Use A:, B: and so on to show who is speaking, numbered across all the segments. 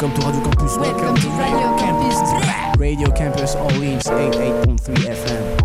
A: Welcome to Radio Campus.
B: Welcome to Radio Campus.
A: Radio Campus Orleans 88.3 FM.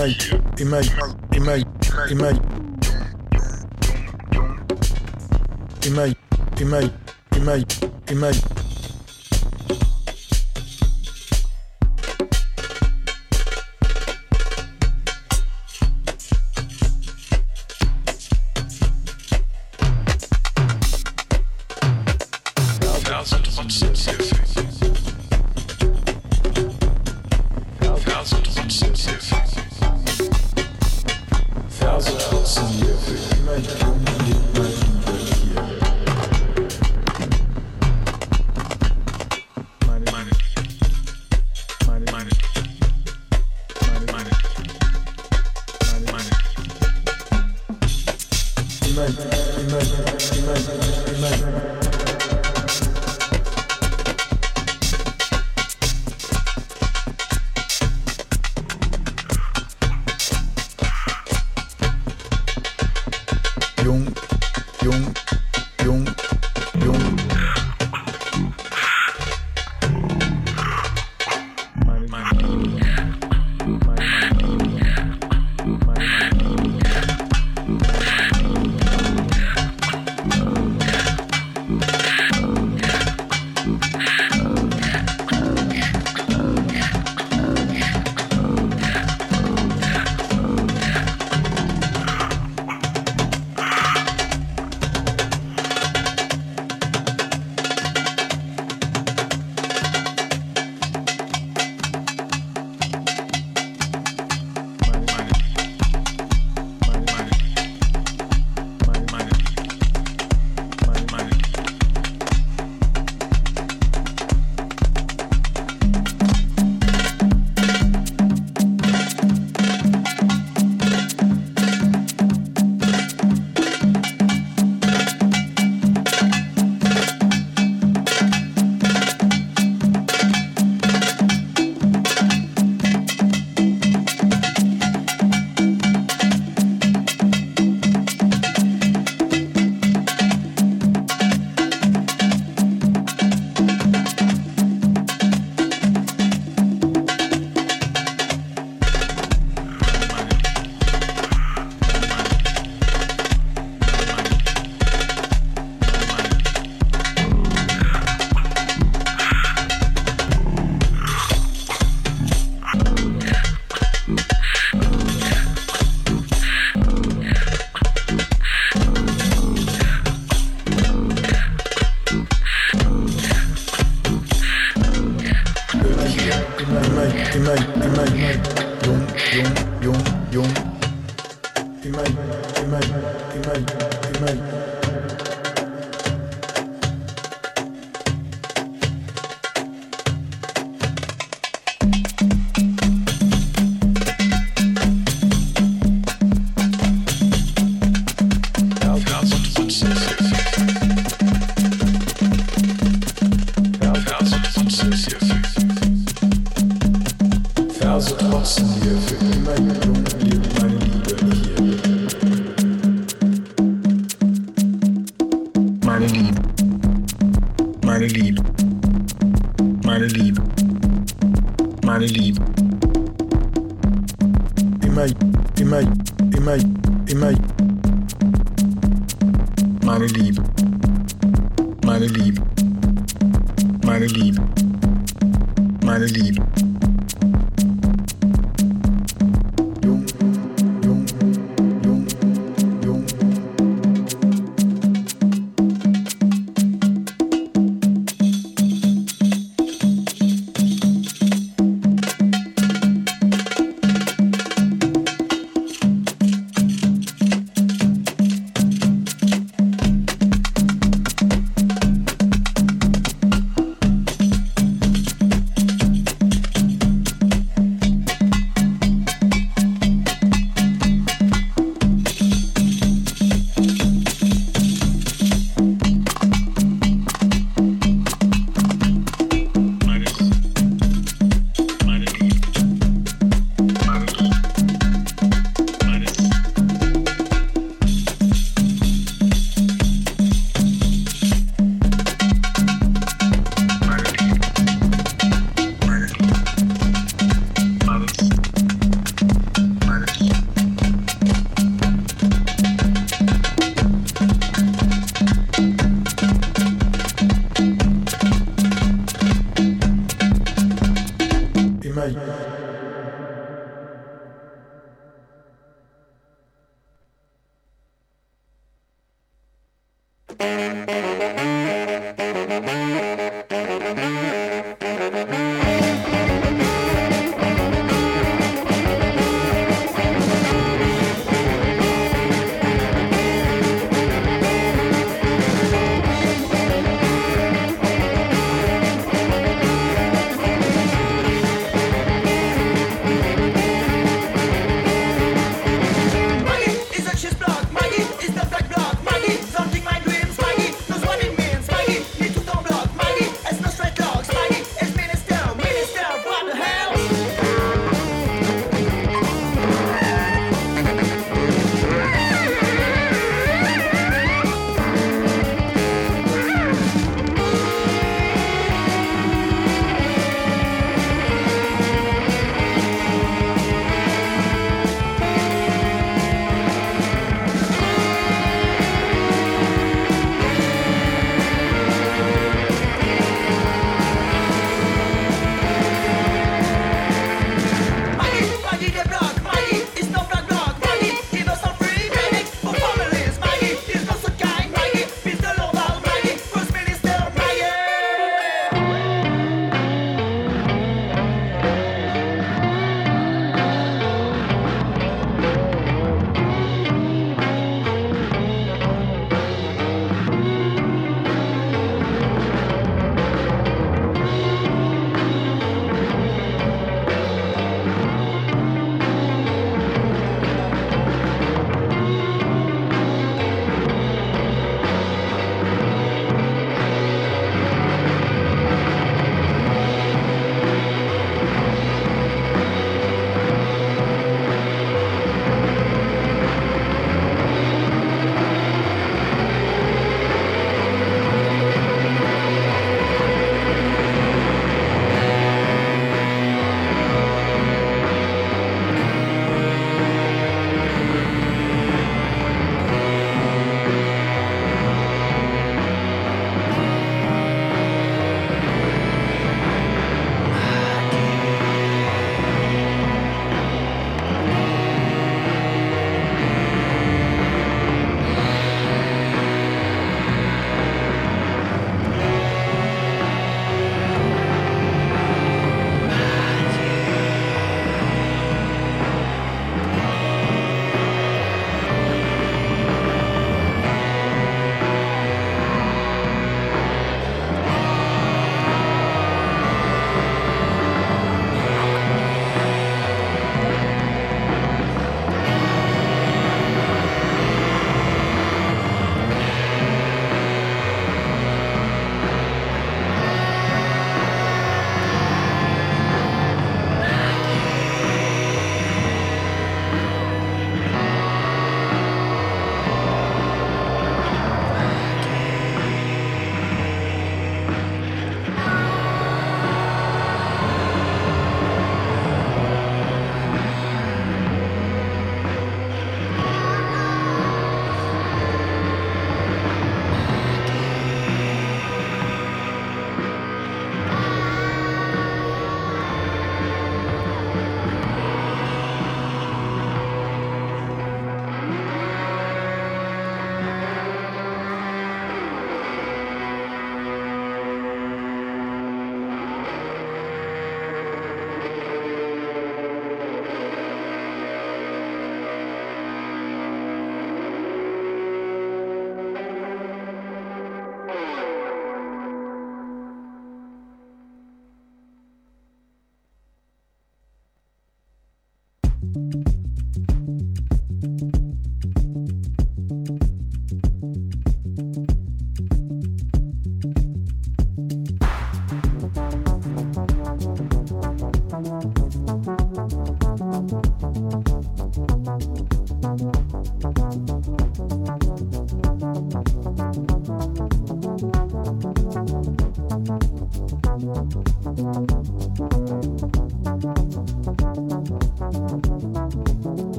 C: Image, image, image, image, image, image, image, image.
D: Thousand watts in